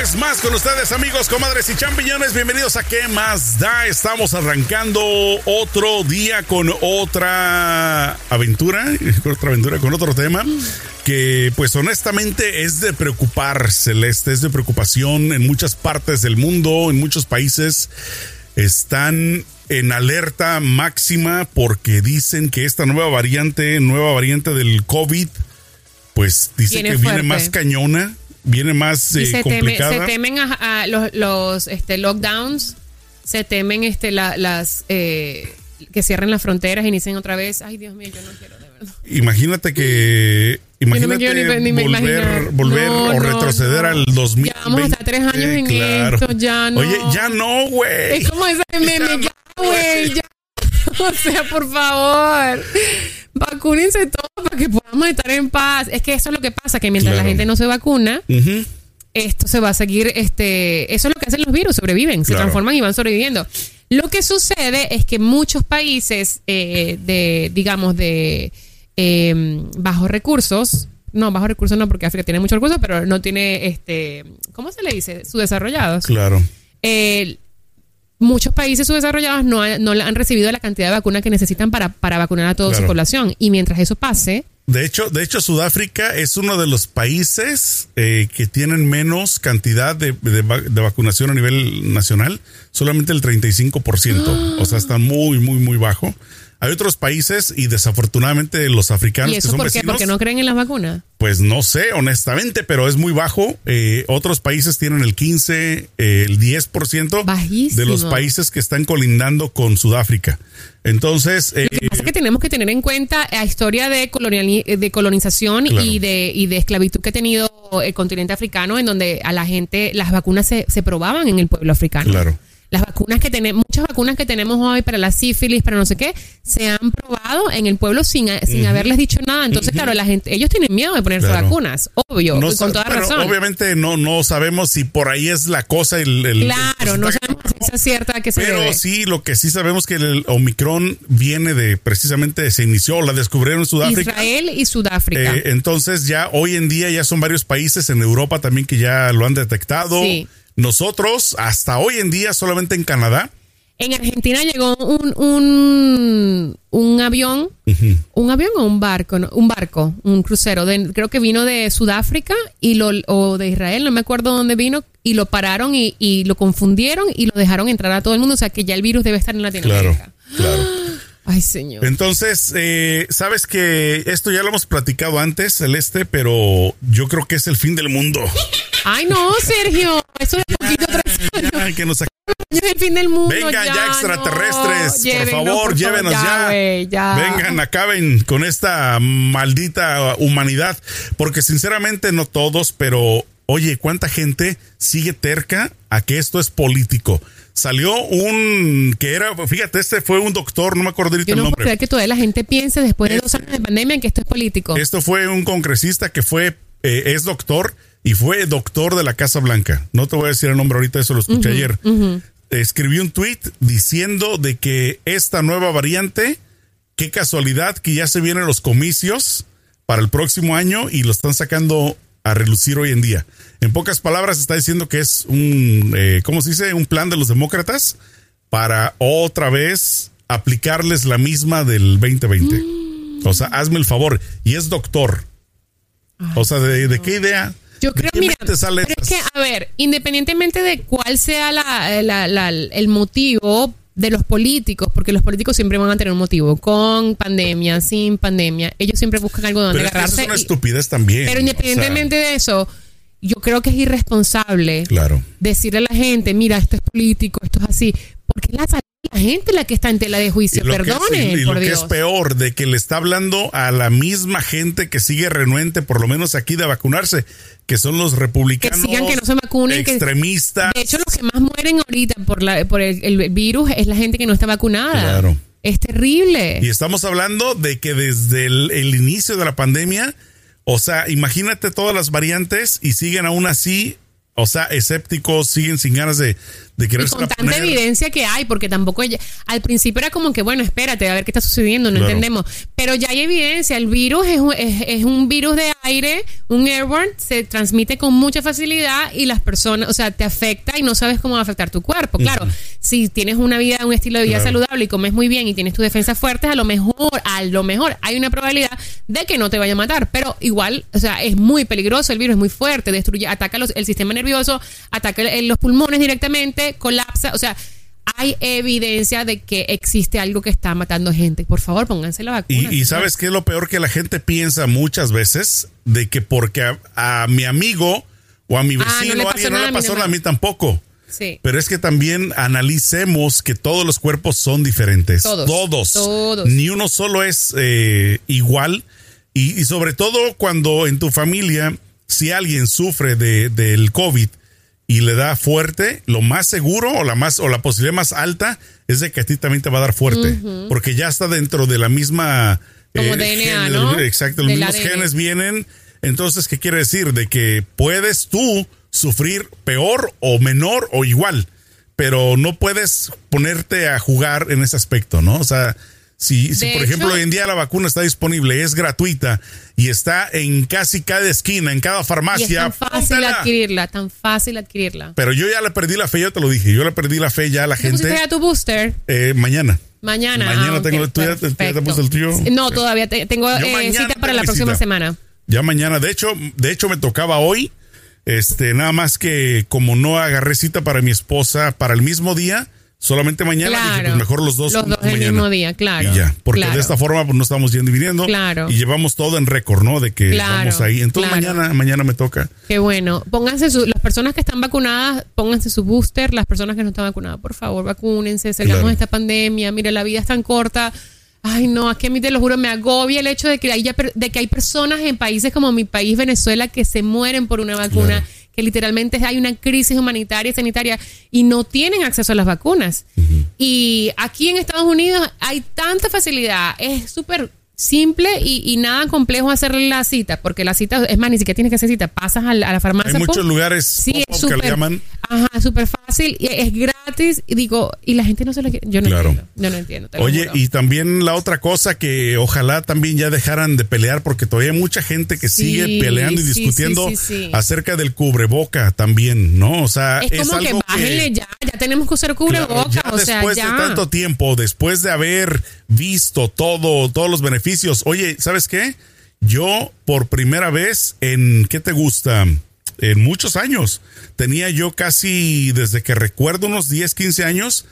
vez más con ustedes, amigos, comadres y champiñones. Bienvenidos a ¿Qué más da? Estamos arrancando otro día con otra aventura, otra aventura con otro tema que, pues, honestamente es de preocupar, Celeste, es de preocupación en muchas partes del mundo, en muchos países. Están en alerta máxima porque dicen que esta nueva variante, nueva variante del COVID, pues dice que viene más cañona viene más eh, se complicada. se temen a, los, los este, lockdowns, se temen este, las eh, que cierren las fronteras inicien otra vez. Ay, Dios mío, yo no quiero, de verdad. Imagínate que. Imagínate ni, ni volver, volver o retroceder al 2000. Ya vamos hasta tres años en claro. esto, ya no. Oye, ya no, güey. Es como ese meme, ya, güey, ya. O sea, por favor vacúnense todos para que podamos estar en paz. Es que eso es lo que pasa, que mientras la gente no se vacuna, esto se va a seguir, este, eso es lo que hacen los virus, sobreviven, se transforman y van sobreviviendo. Lo que sucede es que muchos países eh, de, digamos, de em, bajos recursos, no, bajos recursos no, porque África tiene muchos recursos, pero no tiene, este, ¿cómo se le dice? Subdesarrollados. Claro. Eh, muchos países subdesarrollados no, no han recibido la cantidad de vacunas que necesitan para, para vacunar a toda su población. Y mientras eso pase... De hecho, de hecho, Sudáfrica es uno de los países eh, que tienen menos cantidad de, de, vacunación a nivel nacional, solamente el 35%. O sea, está muy, muy, muy bajo. Hay otros países y desafortunadamente los africanos ¿Y eso que son por qué? ¿Porque no creen en las vacunas? Pues no sé, honestamente, pero es muy bajo. Eh, otros países tienen el 15, eh, el 10% de los países que están colindando con Sudáfrica. Entonces, lo que eh, pasa es que tenemos que tener en cuenta la historia de, de colonización y, de, y de esclavitud que ha tenido el continente africano, en donde a la gente las vacunas se, se probaban en el pueblo africano. Claro las vacunas que tenemos, muchas vacunas que tenemos hoy para la sífilis, para no sé qué, se han probado en el pueblo sin, sin haberles dicho nada. Entonces, claro, la gente, ellos tienen miedo de ponerse vacunas, obvio, con toda razón. Obviamente no, no sabemos si por ahí es la cosa. El, claro, no sabemos si es cierta que se Pero sí, lo que sí sabemos que el Omicron viene de, precisamente, se inició, la descubrieron en Sudáfrica. Israel y Sudáfrica. Eh, entonces ya hoy en día ya son varios países en Europa también que ya lo han detectado. Sí. Nosotros, hasta hoy en día, solamente en Canadá. En Argentina llegó un, un, un avión, un avión o un barco, un barco, un crucero, creo que vino de Sudáfrica y lo, o de Israel, no me acuerdo dónde vino, y lo pararon y, y lo confundieron y lo dejaron entrar a todo el mundo, o sea que ya el virus debe estar en Latinoamérica. Claro, claro. Ay, señor. Entonces, eh, sabes que esto ya lo hemos platicado antes, Celeste, pero yo creo que es el fin del mundo. Ay, no, Sergio. Eso de poquito tres años. que nos es el fin del mundo. Vengan ya, extraterrestres. por favor, llévenos ya. ya. Vengan, acaben con esta maldita humanidad. Porque sinceramente, no todos, pero oye, ¿cuánta gente sigue terca a que esto es político? Salió un que era, fíjate, este fue un doctor, no me acuerdo ahorita Yo no el nombre. Puedo que todavía la gente piense después de dos años de pandemia en que esto es político. Esto fue un congresista que fue, eh, es doctor y fue doctor de la Casa Blanca. No te voy a decir el nombre ahorita, eso lo escuché ayer. Escribió un tweet diciendo de que esta nueva variante, qué casualidad que ya se vienen los comicios para el próximo año y lo están sacando a relucir hoy en día. En pocas palabras está diciendo que es un, eh, ¿cómo se dice? Un plan de los demócratas para otra vez aplicarles la misma del 2020. Mm. O sea, hazme el favor. Y es doctor. o sea, ¿de, qué idea? Yo creo, mira, es que, a ver, independientemente de cuál sea el motivo de los políticos, porque los políticos siempre van a tener un motivo, con pandemia, sin pandemia, ellos siempre buscan algo donde pero agarrarse. Es, una estupidez también. Pero independientemente de eso, yo creo que es irresponsable claro. decirle a la gente, mira, esto es político, esto es así, porque la la gente la que está en tela de juicio, perdone. y lo que es peor, de que le está hablando a la misma gente que sigue renuente, por lo menos aquí, de vacunarse, que son los republicanos. Que sigan que no se vacunen. Extremistas. de hecho, los que más mueren ahorita por, la, por el, virus es la gente que no está vacunada. Claro. Es terrible. Y estamos hablando de que desde el, el inicio de la pandemia, o sea, imagínate todas las variantes y siguen aún así o sea, escépticos, siguen sin ganas de, de querer con tanta evidencia que hay, porque tampoco ella, al principio era como que, bueno, espérate, a ver qué está sucediendo, no entendemos. Pero ya hay evidencia, el virus es, es, es, un virus de aire, un airborne, se transmite con mucha facilidad y las personas, o sea, te afecta y no sabes cómo va a afectar tu cuerpo. Claro, si tienes una vida, un estilo de vida saludable y comes muy bien y tienes tus defensas fuertes, a lo mejor, a lo mejor hay una probabilidad de que no te vaya a matar, pero igual, o sea, es muy peligroso, el virus es muy fuerte, destruye, ataca el sistema nervioso, ataca los pulmones directamente, colapsa, o sea, hay evidencia de que existe algo que está matando gente. Por favor, pónganse la vacuna. Y, sabes qué es lo peor que la gente piensa muchas veces de que porque a, mi amigo o a mi ah, vecino no alguien no le pasó nada, a mí tampoco. Pero es que también analicemos que todos los cuerpos son diferentes. Todos. Todos. Ni uno solo es eh, igual. Y, sobre todo cuando en tu familia, si alguien sufre de, del COVID y le da fuerte, lo más seguro o la, más, o la posibilidad más alta es de que a ti también te va a dar fuerte. Porque ya está dentro de la misma... Como eh, DNA, ¿no? Exacto, los mismos genes vienen. Entonces, ¿qué quiere decir? De que puedes tú sufrir peor o menor o igual, pero no puedes ponerte a jugar en ese aspecto, ¿no? O sea, si, si por ejemplo hoy en día la vacuna está disponible, es gratuita y está en casi cada esquina, en cada farmacia. es tan fácil adquirirla, tan fácil adquirirla. Pero yo ya le perdí la fe, ya te lo dije, yo le perdí la fe ya a la gente. ¿Pusiste ya tu booster? Eh, mañana. Mañana. Mañana ah, tengo, ¿tú ya, te, el tuyo? No, todavía tengo eh, cita para la próxima semana. Ya mañana, de hecho, de hecho me tocaba hoy este, nada más que como no agarré cita para mi esposa para el mismo día, solamente mañana, dije, pues mejor los dos. Los dos el mismo día, claro. Y ya, porque de esta forma pues no estamos yendo y viniendo. Claro. Y llevamos todo en récord, ¿no? De que vamos ahí. Entonces mañana, mañana me toca. Qué bueno. Pónganse su, las personas que están vacunadas, pónganse su booster. Las personas que no están vacunadas, por favor, vacúnense. Salgamos esta pandemia. Mira, la vida es tan corta Ay, no, es que a mí te lo juro, me agobia el hecho de que, hay, de que hay personas en países como mi país, Venezuela, que se mueren por una vacuna, que literalmente hay una crisis humanitaria y sanitaria y no tienen acceso a las vacunas. Y aquí en Estados Unidos hay tanta facilidad, es súper simple y, nada complejo hacer la cita, porque la cita, es más, ni siquiera tienes que hacer cita, pasas a la, farmacia. Hay muchos lugares sí, es super, que llaman. Ajá, súper fácil, y es gratis, y digo, y la gente no se le Yo no entiendo, yo no entiendo. Oye, y también la otra cosa que ojalá también ya dejaran de pelear, porque todavía hay mucha gente que sigue peleando y discutiendo acerca del cubreboca también, ¿no? O sea, es, como que bájenle ya, ya tenemos que usar cubreboca, o sea, después de tanto tiempo, después de haber visto todo, todos los beneficios, Oye, ¿sabes qué? Yo por primera vez en, ¿qué te gusta? En muchos años. Tenía yo casi, desde que recuerdo unos 10, 15 años,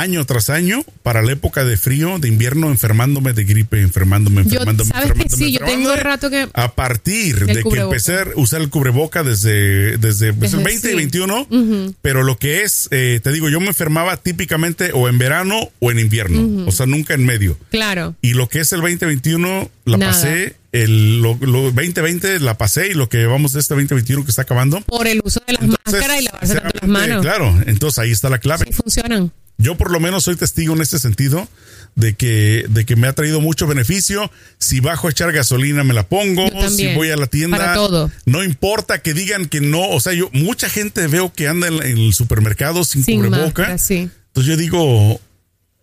año tras año para la época de frío, de invierno, enfermándome de gripe, enfermándome, enfermándome. ¿sabes que sí, yo tengo rato que. A partir de que empecé a usar el cubreboca desde, desde, 20 y 21, pero lo que es, eh, te digo, yo me enfermaba típicamente o en verano o en invierno, o sea, nunca en medio. Claro. Y lo que es el 2021, la pasé el lo, 2020 la pasé y lo que llevamos de este 2021 que está acabando. Por el uso de las máscaras y lavarse las manos. Claro, entonces ahí está la clave. Sí, funcionan. Yo por lo menos soy testigo en este sentido de que, de que me ha traído mucho beneficio. Si bajo a echar gasolina me la pongo, si voy a la tienda, todo. no importa que digan que no, o sea, yo mucha gente veo que anda en, el supermercado sin, cubreboca. Entonces yo digo,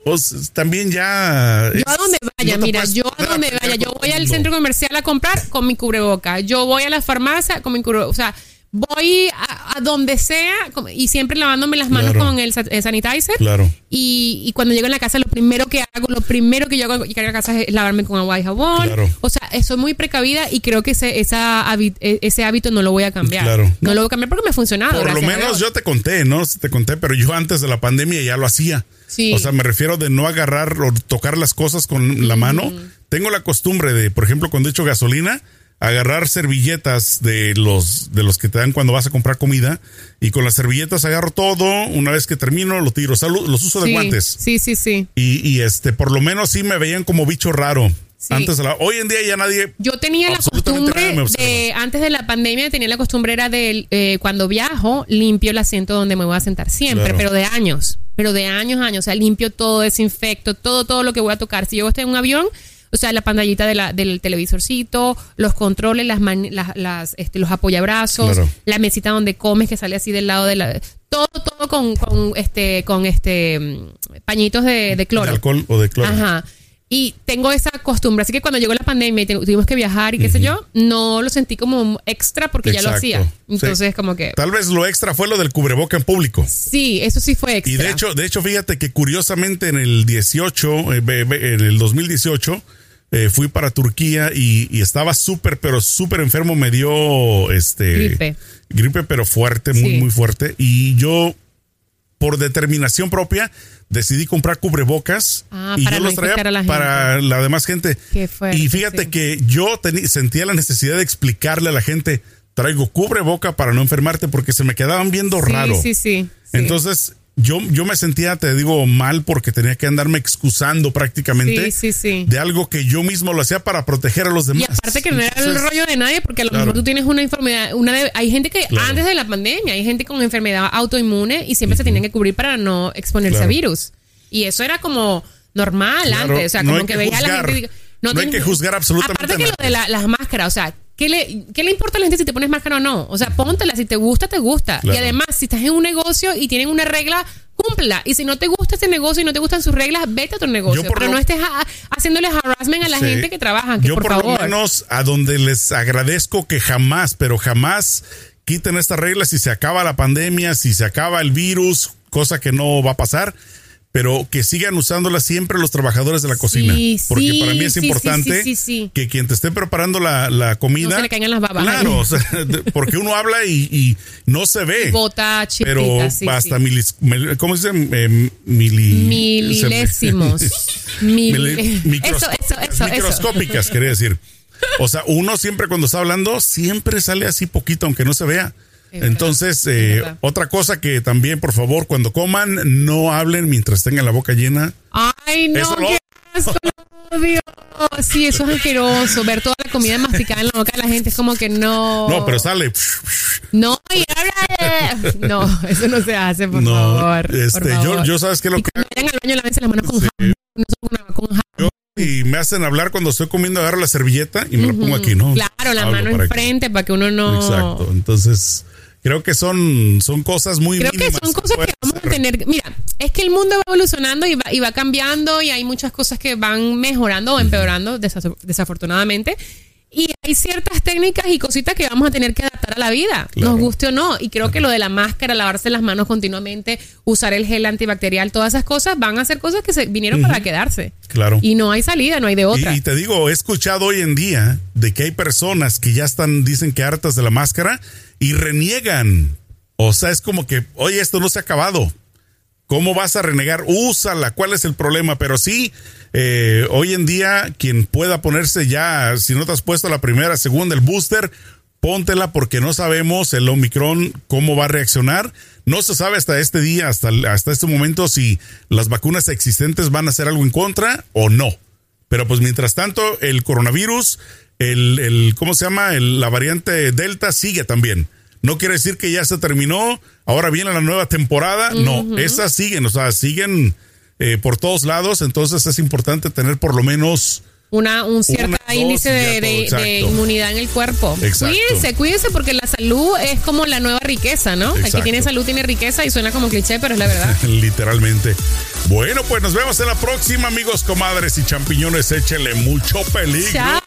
pues también ya. Yo a donde vaya, mira, yo a donde vaya, yo voy al centro comercial a comprar con mi cubreboca, yo voy a la farmacia con mi cubreboca, o sea, voy a, donde sea y siempre lavándome las manos con el, sanitizer. Claro. Y, cuando llego a la casa, lo primero que hago, lo primero que yo hago llegar a la casa es lavarme con agua y jabón. O sea, soy muy precavida y creo que ese, esa, e, ese hábito no lo voy a cambiar. Claro. No, lo voy a cambiar porque me ha funcionado. Por lo menos yo te conté, ¿no? Te conté, pero yo antes de la pandemia ya lo hacía. Sí. O sea, me refiero de no agarrar o tocar las cosas con la mano. Tengo la costumbre de, por ejemplo, cuando echo gasolina, agarrar servilletas de los, de los que te dan cuando vas a comprar comida y con las servilletas agarro todo, una vez que termino lo tiro, o los uso de guantes. Sí, sí, sí. Y, y, este, por lo menos sí me veían como bicho raro. Antes de la, hoy en día ya nadie. Yo tenía la costumbre de, antes de la pandemia, tenía la costumbre era de eh, cuando viajo, limpio el asiento donde me voy a sentar siempre, pero de años, pero de años, años, o sea, limpio todo, desinfecto, todo, todo lo que voy a tocar. Si yo estoy en un avión, o sea, la pantallita de la, del televisorcito, los controles, las, las, este, los apoyabrazos, la mesita donde comes que sale así del lado de la... Todo, todo con, con este, con este pañitos de, de cloro. De alcohol o de cloro. Ajá. Y tengo esa costumbre. Así que cuando llegó la pandemia y tuvimos que viajar y qué sé yo, no lo sentí como extra porque ya lo hacía. Entonces, Sí. como que. Tal vez lo extra fue lo del cubreboca en público. Sí, eso sí fue extra. Y de hecho, de hecho, fíjate que curiosamente en el 18, eh, en el 2018, eh, fui para Turquía y, y estaba súper, pero súper enfermo. Me dio este Gripe. gripe, pero fuerte, muy, Sí. muy fuerte. Y yo, por determinación propia, decidí comprar cubrebocas Ah, y para yo los traía la para la demás gente. Qué fuerte, y fíjate sí. que yo sentía la necesidad de explicarle a la gente, traigo cubreboca para no enfermarte porque se me quedaban viendo Sí, raro. Sí. sí. Entonces, yo, yo me sentía, te digo, mal porque tenía que andarme excusando prácticamente Sí, sí, sí. de algo que yo mismo lo hacía para proteger a los Y demás. aparte que no era el rollo de nadie, porque a lo Claro. mejor tú tienes una enfermedad, una de- hay gente que Claro. antes de la pandemia, hay gente con enfermedad autoinmune y siempre se tienen que cubrir para no exponerse Claro. a virus. Y eso era como normal Claro, antes, o sea, no como hay que, que veía a la juzgar. gente. No hay tienes- que juzgar absolutamente Aparte que nada. lo de la- las máscaras, o sea, ¿qué le, ¿qué le importa a la gente si te pones máscara o no? O sea, póntela, si te gusta, te gusta. Claro. Y además, si estás en un negocio y tienen una regla, cúmpla. Y si no te gusta ese negocio y no te gustan sus reglas, vete a otro negocio. Pero lo- no estés a- haciéndoles harassment a la Sí. gente que trabaja. Que Yo por, por, favor. lo menos a donde les agradezco que jamás, pero jamás quiten estas reglas si se acaba la pandemia, si se acaba el virus, cosa que no va a pasar. Pero que sigan usándolas siempre los trabajadores de la cocina. Sí, porque sí, para mí es sí, importante que quien te esté preparando la, la comida. No se le caigan las babas Claro, o sea, porque uno habla y, y no se ve. Bota chispita, pero hasta milis, mil- ¿cómo se dice? Eh, mili- Mililésimos. Mili- Mil- microscó- Eso, eso, eso, eso. microscópicas, quería decir. O sea, uno siempre cuando está hablando, siempre sale así poquito, aunque no se vea. Entonces, es eh, otra cosa que también, por favor, cuando coman, no hablen mientras tengan la boca llena. Ay, no, Eso qué asco, odio. Sí, eso es asqueroso. Ver toda la comida masticada en la boca de la gente es como que no. No, pero sale. No, y ahora. No, eso no se hace, por no, favor. este, yo, favor. yo sabes que lo Y que vayan al baño, lávense las manos con. No solo con y me hacen hablar cuando estoy comiendo, agarro la servilleta y me lo pongo aquí, ¿no? Claro, la Hablo mano para enfrente para que uno no. Exacto. Entonces, creo que son, son cosas muy Creo que son cosas que vamos a tener. Mira, es que el mundo va evolucionando y va, y va cambiando y hay muchas cosas que van mejorando o empeorando, desaf- desafortunadamente. Y hay ciertas técnicas y cositas que vamos a tener que adaptar a la vida, Claro. nos guste o no. Y creo que lo de la máscara, lavarse las manos continuamente, usar el gel antibacterial, todas esas cosas van a ser cosas que se vinieron para quedarse. Claro. Y no hay salida, no hay de otra. Y, y te digo, he escuchado hoy en día de que hay personas que ya están, dicen que hartas de la máscara y reniegan. O sea, es como que, oye, esto no se ha acabado. ¿Cómo vas a renegar? Úsala, ¿cuál es el problema? Pero sí, eh, hoy en día, quien pueda ponerse ya, si no te has puesto la primera, segunda, el booster, póntela porque no sabemos el Omicron cómo va a reaccionar. No se sabe hasta este día, hasta, hasta este momento, si las vacunas existentes van a hacer algo en contra o no. Pero pues mientras tanto, el coronavirus, el, el ¿cómo se llama? El- la variante Delta sigue también. No quiere decir que ya se terminó, ahora viene la nueva temporada. No, esas siguen, o sea, siguen eh, por todos lados. Entonces es importante tener por lo menos una, un cierto Una, índice de, todo, de- de exacto. inmunidad en el cuerpo. Exacto. Cuídense, cuídense porque la salud es como la nueva riqueza, ¿no? El que Exacto. tiene salud tiene riqueza y suena como cliché, pero es la verdad. literalmente. Bueno, pues nos vemos en la próxima, amigos, comadres y champiñones. Échele mucho peligro. Chao.